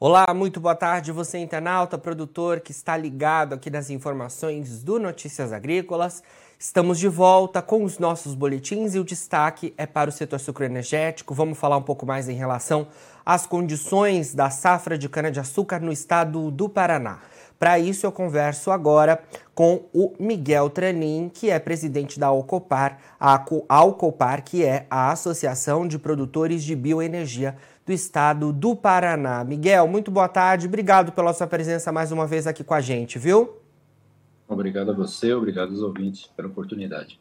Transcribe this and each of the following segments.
Olá, muito boa tarde, você internauta, produtor que está ligado aqui nas informações do Notícias Agrícolas. Estamos de volta com os nossos boletins e o destaque é para o setor sucroenergético. Vamos falar um pouco mais em relação às condições da safra de cana-de-açúcar no estado do Paraná. Para isso, eu converso agora com o Miguel Tranin, que é presidente da Alcopar, a Alcopar, que é a Associação de Produtores de Bioenergia do estado do Paraná. Miguel, muito boa tarde, obrigado pela sua presença mais uma vez aqui com a gente, viu? Obrigado a você, obrigado aos ouvintes pela oportunidade.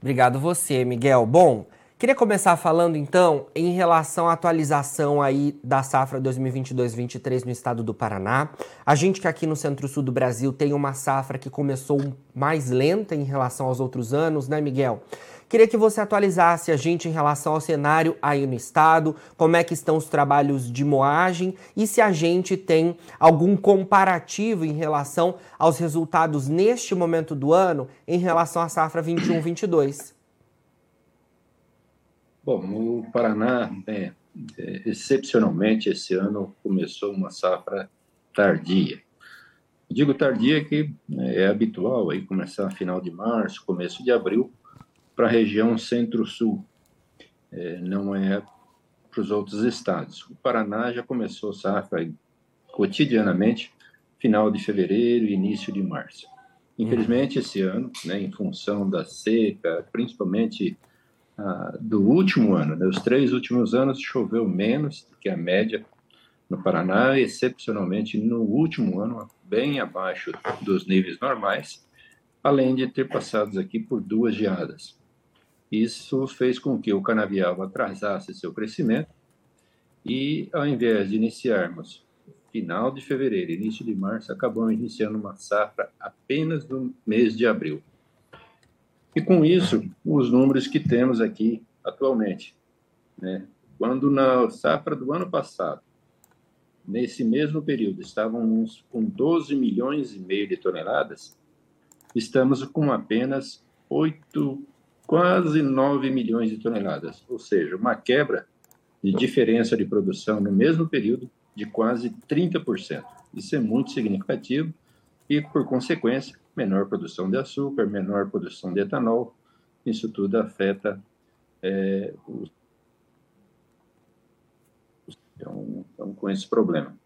Obrigado você, Miguel. Bom, queria começar falando então em relação à atualização aí da safra 2022-23 no estado do Paraná. A gente que aqui no centro-sul do Brasil tem uma safra que começou mais lenta em relação aos outros anos, né, Miguel? Queria que você atualizasse a gente em relação ao cenário aí no estado, como é que estão os trabalhos de moagem e se a gente tem algum comparativo em relação aos resultados neste momento do ano em relação à safra 21-22. Bom, no Paraná, é, é, excepcionalmente, esse ano começou uma safra tardia. Digo tardia que é, é habitual aí começar final de março, começo de abril, para a região centro-sul, é, não é para os outros estados. O Paraná já começou safra cotidianamente, final de fevereiro e início de março. Infelizmente, esse ano, né, em função da seca, principalmente ah, do último ano, né, os três últimos anos choveu menos do que a média no Paraná, excepcionalmente no último ano, bem abaixo dos níveis normais, além de ter passado aqui por duas geadas. Isso fez com que o canavial atrasasse seu crescimento e, ao invés de iniciarmos final de fevereiro, início de março, acabamos iniciando uma safra apenas no mês de abril. E com isso, os números que temos aqui atualmente. Né? Quando na safra do ano passado, nesse mesmo período, estávamos com 12 milhões e meio de toneladas, estamos com apenas 8 quase 9 milhões de toneladas, ou seja, uma quebra de diferença de produção no mesmo período de quase 30%. Isso é muito significativo e, por consequência, menor produção de açúcar, menor produção de etanol. Isso tudo afeta é, os... então, então, com esse problema.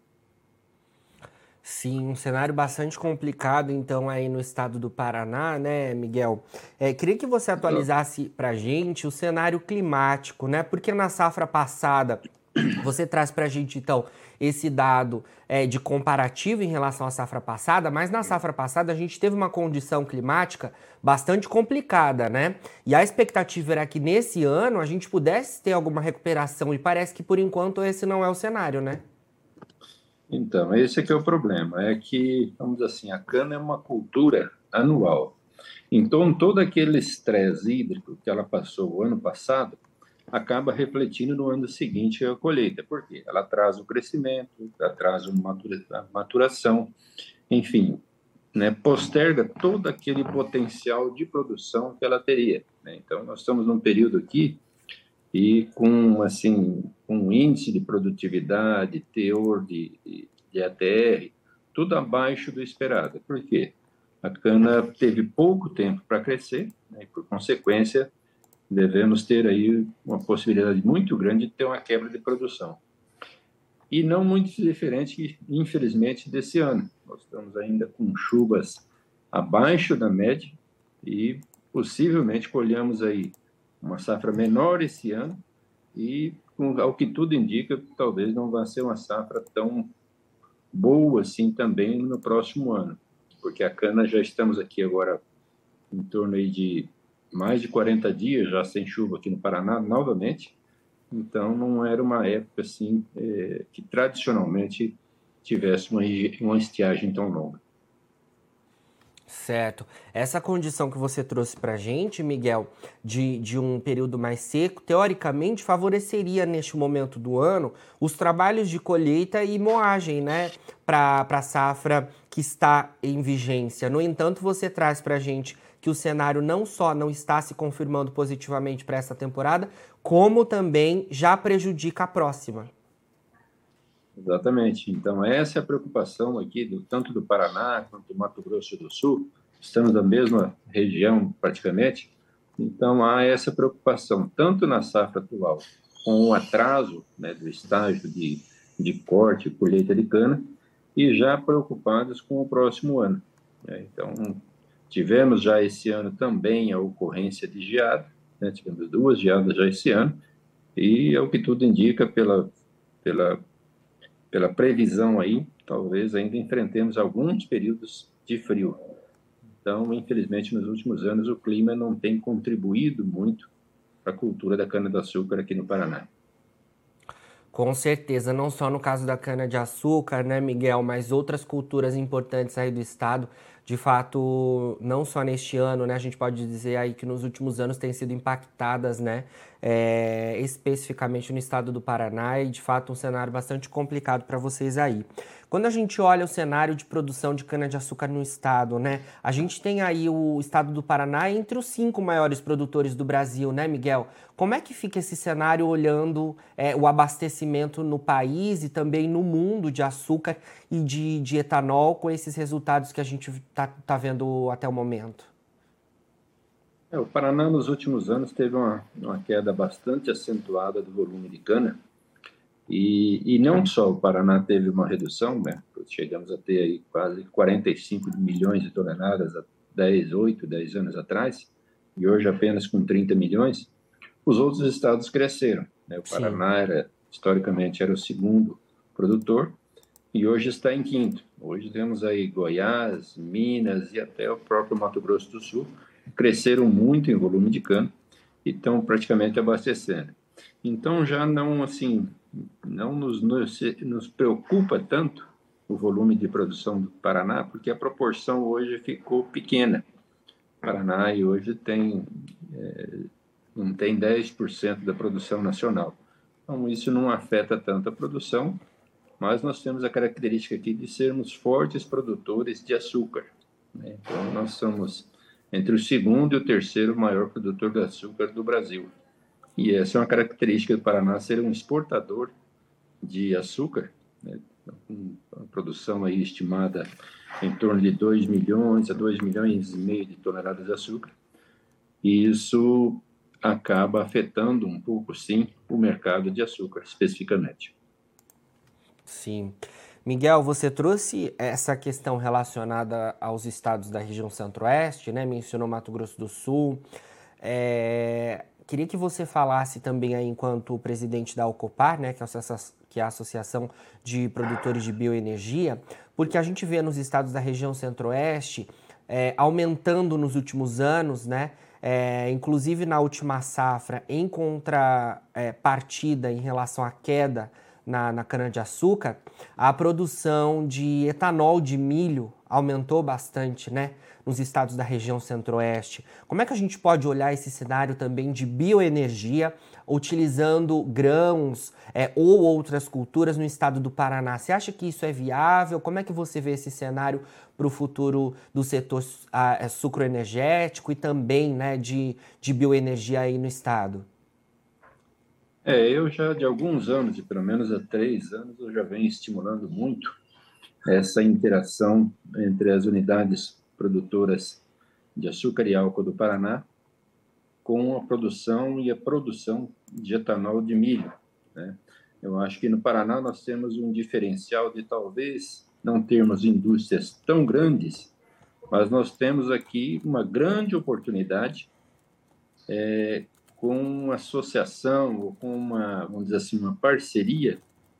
Sim, um cenário bastante complicado, então, aí no estado do Paraná, né, Miguel? É, queria que você atualizasse para gente o cenário climático, né? Porque na safra passada, você traz para a gente, então, esse dado é, de comparativo em relação à safra passada, mas na safra passada a gente teve uma condição climática bastante complicada, né? E a expectativa era que nesse ano a gente pudesse ter alguma recuperação, e parece que por enquanto esse não é o cenário, né? Então, esse é que é o problema, é que, vamos dizer assim, a cana é uma cultura anual. Então, todo aquele estresse hídrico que ela passou o ano passado acaba refletindo no ano seguinte a colheita. Por quê? Ela atrasa o crescimento, atrasa a maturação, enfim, né, posterga todo aquele potencial de produção que ela teria. Né? Então, nós estamos num período aqui e com assim um índice de produtividade, teor de, de, de ATR, tudo abaixo do esperado. Por quê? A cana teve pouco tempo para crescer, né, e por consequência devemos ter aí uma possibilidade muito grande de ter uma quebra de produção. E não muito diferente, infelizmente, desse ano. Nós estamos ainda com chuvas abaixo da média e possivelmente colhamos aí uma safra menor esse ano e, ao que tudo indica, talvez não vá ser uma safra tão boa assim também no próximo ano, porque a cana já estamos aqui agora em torno aí de mais de 40 dias já sem chuva aqui no Paraná novamente, então não era uma época assim é, que tradicionalmente tivesse uma, uma estiagem tão longa. Certo. Essa condição que você trouxe para gente, Miguel, de, de um período mais seco, teoricamente favoreceria neste momento do ano os trabalhos de colheita e moagem, né, para a safra que está em vigência. No entanto, você traz para gente que o cenário não só não está se confirmando positivamente para essa temporada, como também já prejudica a próxima. Exatamente. Então, essa é a preocupação aqui, do, tanto do Paraná quanto do Mato Grosso do Sul. Estamos na mesma região, praticamente. Então, há essa preocupação, tanto na safra atual, com o atraso né, do estágio de, de corte e colheita de cana, e já preocupados com o próximo ano. Né? Então, tivemos já esse ano também a ocorrência de geada, né? tivemos duas geadas já esse ano, e é o que tudo indica pela, pela pela previsão aí, talvez ainda enfrentemos alguns períodos de frio. Então, infelizmente, nos últimos anos, o clima não tem contribuído muito para a cultura da cana-de-açúcar aqui no Paraná. Com certeza, não só no caso da cana-de-açúcar, né, Miguel, mas outras culturas importantes aí do estado de fato, não só neste ano, né, a gente pode dizer aí que nos últimos anos têm sido impactadas, né, é, especificamente no estado do Paraná e de fato um cenário bastante complicado para vocês aí. Quando a gente olha o cenário de produção de cana-de-açúcar no estado, né, a gente tem aí o estado do Paraná entre os cinco maiores produtores do Brasil, né, Miguel? Como é que fica esse cenário olhando é, o abastecimento no país e também no mundo de açúcar e de, de etanol com esses resultados que a gente está tá vendo até o momento? É, o Paraná, nos últimos anos, teve uma, uma queda bastante acentuada do volume de cana. E, e não só o Paraná teve uma redução, né? chegamos a ter aí quase 45 milhões de toneladas há 10, 8, 10 anos atrás, e hoje apenas com 30 milhões, os outros estados cresceram. Né? O Paraná, era, historicamente, era o segundo produtor, e hoje está em quinto. Hoje temos aí Goiás, Minas e até o próprio Mato Grosso do Sul cresceram muito em volume de cana e estão praticamente abastecendo. Então já não assim não nos, nos, nos preocupa tanto o volume de produção do Paraná, porque a proporção hoje ficou pequena. O Paraná hoje tem é, não tem 10% da produção nacional. Então isso não afeta tanto a produção mas nós temos a característica aqui de sermos fortes produtores de açúcar. Né? Então, nós somos entre o segundo e o terceiro maior produtor de açúcar do Brasil. E essa é uma característica do Paraná, ser um exportador de açúcar, né? com a produção aí estimada em torno de 2 milhões a 2 milhões e meio de toneladas de açúcar. E isso acaba afetando um pouco, sim, o mercado de açúcar, especificamente. Sim. Miguel, você trouxe essa questão relacionada aos estados da região centro-oeste, né? Mencionou Mato Grosso do Sul. É... Queria que você falasse também aí, enquanto presidente da Alcopar, né, que é, que é a Associação de Produtores de Bioenergia, porque a gente vê nos estados da região centro-oeste é, aumentando nos últimos anos, né? É, inclusive na última safra, em contrapartida em relação à queda na, na cana-de-açúcar, a produção de etanol de milho aumentou bastante, né? Nos estados da região centro-oeste. Como é que a gente pode olhar esse cenário também de bioenergia, utilizando grãos é, ou outras culturas no estado do Paraná? Você acha que isso é viável? Como é que você vê esse cenário para o futuro do setor a, é, sucroenergético e também né, de, de bioenergia aí no estado? É, eu já de alguns anos, de pelo menos há três anos, eu já venho estimulando muito essa interação entre as unidades produtoras de açúcar e álcool do Paraná com a produção e a produção de etanol de milho. Né? Eu acho que no Paraná nós temos um diferencial de talvez não termos indústrias tão grandes, mas nós temos aqui uma grande oportunidade é, com uma associação ou com uma, vamos dizer assim, uma parceria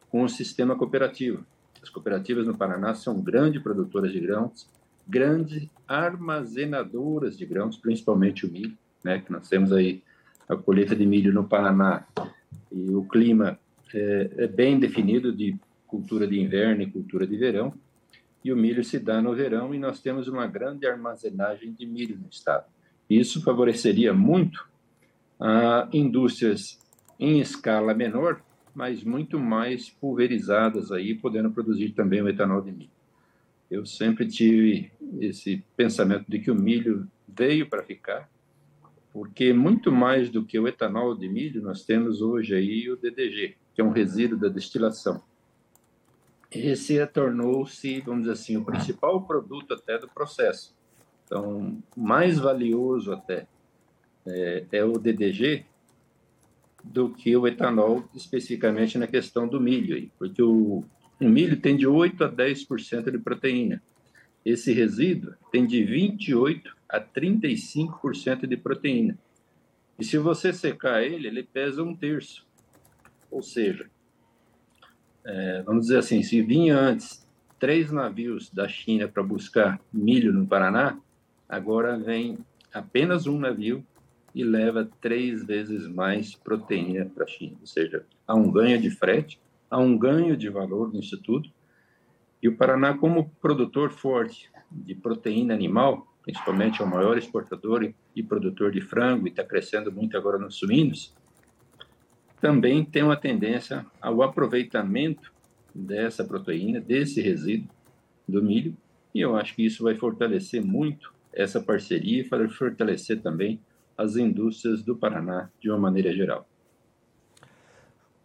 com o sistema cooperativo. As cooperativas no Paraná são grandes produtoras de grãos, grandes armazenadoras de grãos, principalmente o milho, né, que nós temos aí a colheita de milho no Paraná e o clima é, é bem definido de cultura de inverno e cultura de verão, e o milho se dá no verão e nós temos uma grande armazenagem de milho no estado. Isso favoreceria muito a indústrias em escala menor, mas muito mais pulverizadas aí, podendo produzir também o etanol de milho. Eu sempre tive esse pensamento de que o milho veio para ficar, porque muito mais do que o etanol de milho, nós temos hoje aí o DDG, que é um resíduo da destilação. esse tornou-se, vamos dizer assim, o principal produto até do processo. Então, mais valioso até é, é o DDG do que o etanol, especificamente na questão do milho, porque o, o milho tem de 8 a 10% de proteína. Esse resíduo tem de 28 a 35% de proteína. E se você secar ele, ele pesa um terço. Ou seja, é, vamos dizer assim, se vinha antes três navios da China para buscar milho no Paraná, agora vem apenas um navio e leva três vezes mais proteína para a China. Ou seja, há um ganho de frete, há um ganho de valor nisso tudo. E o Paraná, como produtor forte de proteína animal, principalmente é o maior exportador e produtor de frango, e está crescendo muito agora nos suínos, também tem uma tendência ao aproveitamento dessa proteína, desse resíduo do milho, e eu acho que isso vai fortalecer muito essa parceria e fortalecer também as indústrias do Paraná de uma maneira geral.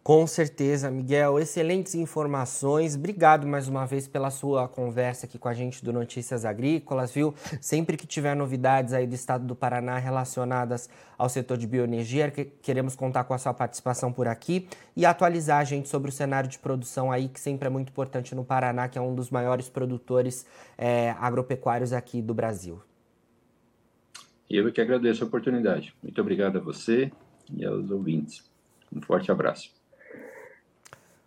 Com certeza, Miguel. Excelentes informações. Obrigado mais uma vez pela sua conversa aqui com a gente do Notícias Agrícolas, viu? Sempre que tiver novidades aí do estado do Paraná relacionadas ao setor de bioenergia, queremos contar com a sua participação por aqui e atualizar a gente sobre o cenário de produção aí, que sempre é muito importante no Paraná, que é um dos maiores produtores é, agropecuários aqui do Brasil. Eu que agradeço a oportunidade. Muito obrigado a você e aos ouvintes. Um forte abraço.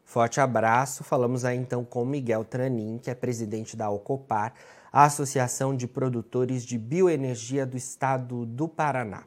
Forte abraço. Falamos aí então com Miguel Tranin, que é presidente da Ocopar, a Associação de Produtores de Bioenergia do Estado do Paraná.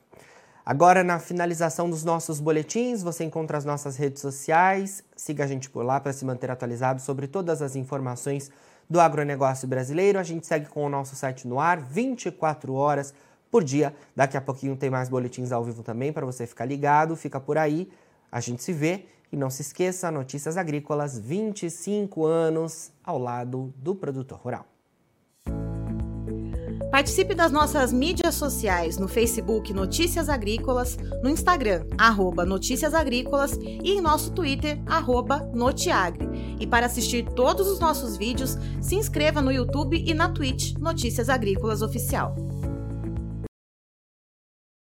Agora, na finalização dos nossos boletins, você encontra as nossas redes sociais. Siga a gente por lá para se manter atualizado sobre todas as informações do agronegócio brasileiro. A gente segue com o nosso site no ar 24 horas por dia. Daqui a pouquinho tem mais boletins ao vivo também para você ficar ligado. Fica por aí. A gente se vê e não se esqueça, Notícias Agrícolas, 25 anos ao lado do produtor rural. Participe das nossas mídias sociais no Facebook Notícias Agrícolas, no Instagram, arroba Notícias Agrícolas e em nosso Twitter, arroba Notiagre. E para assistir todos os nossos vídeos, se inscreva no YouTube e na Twitch Notícias Agrícolas Oficial.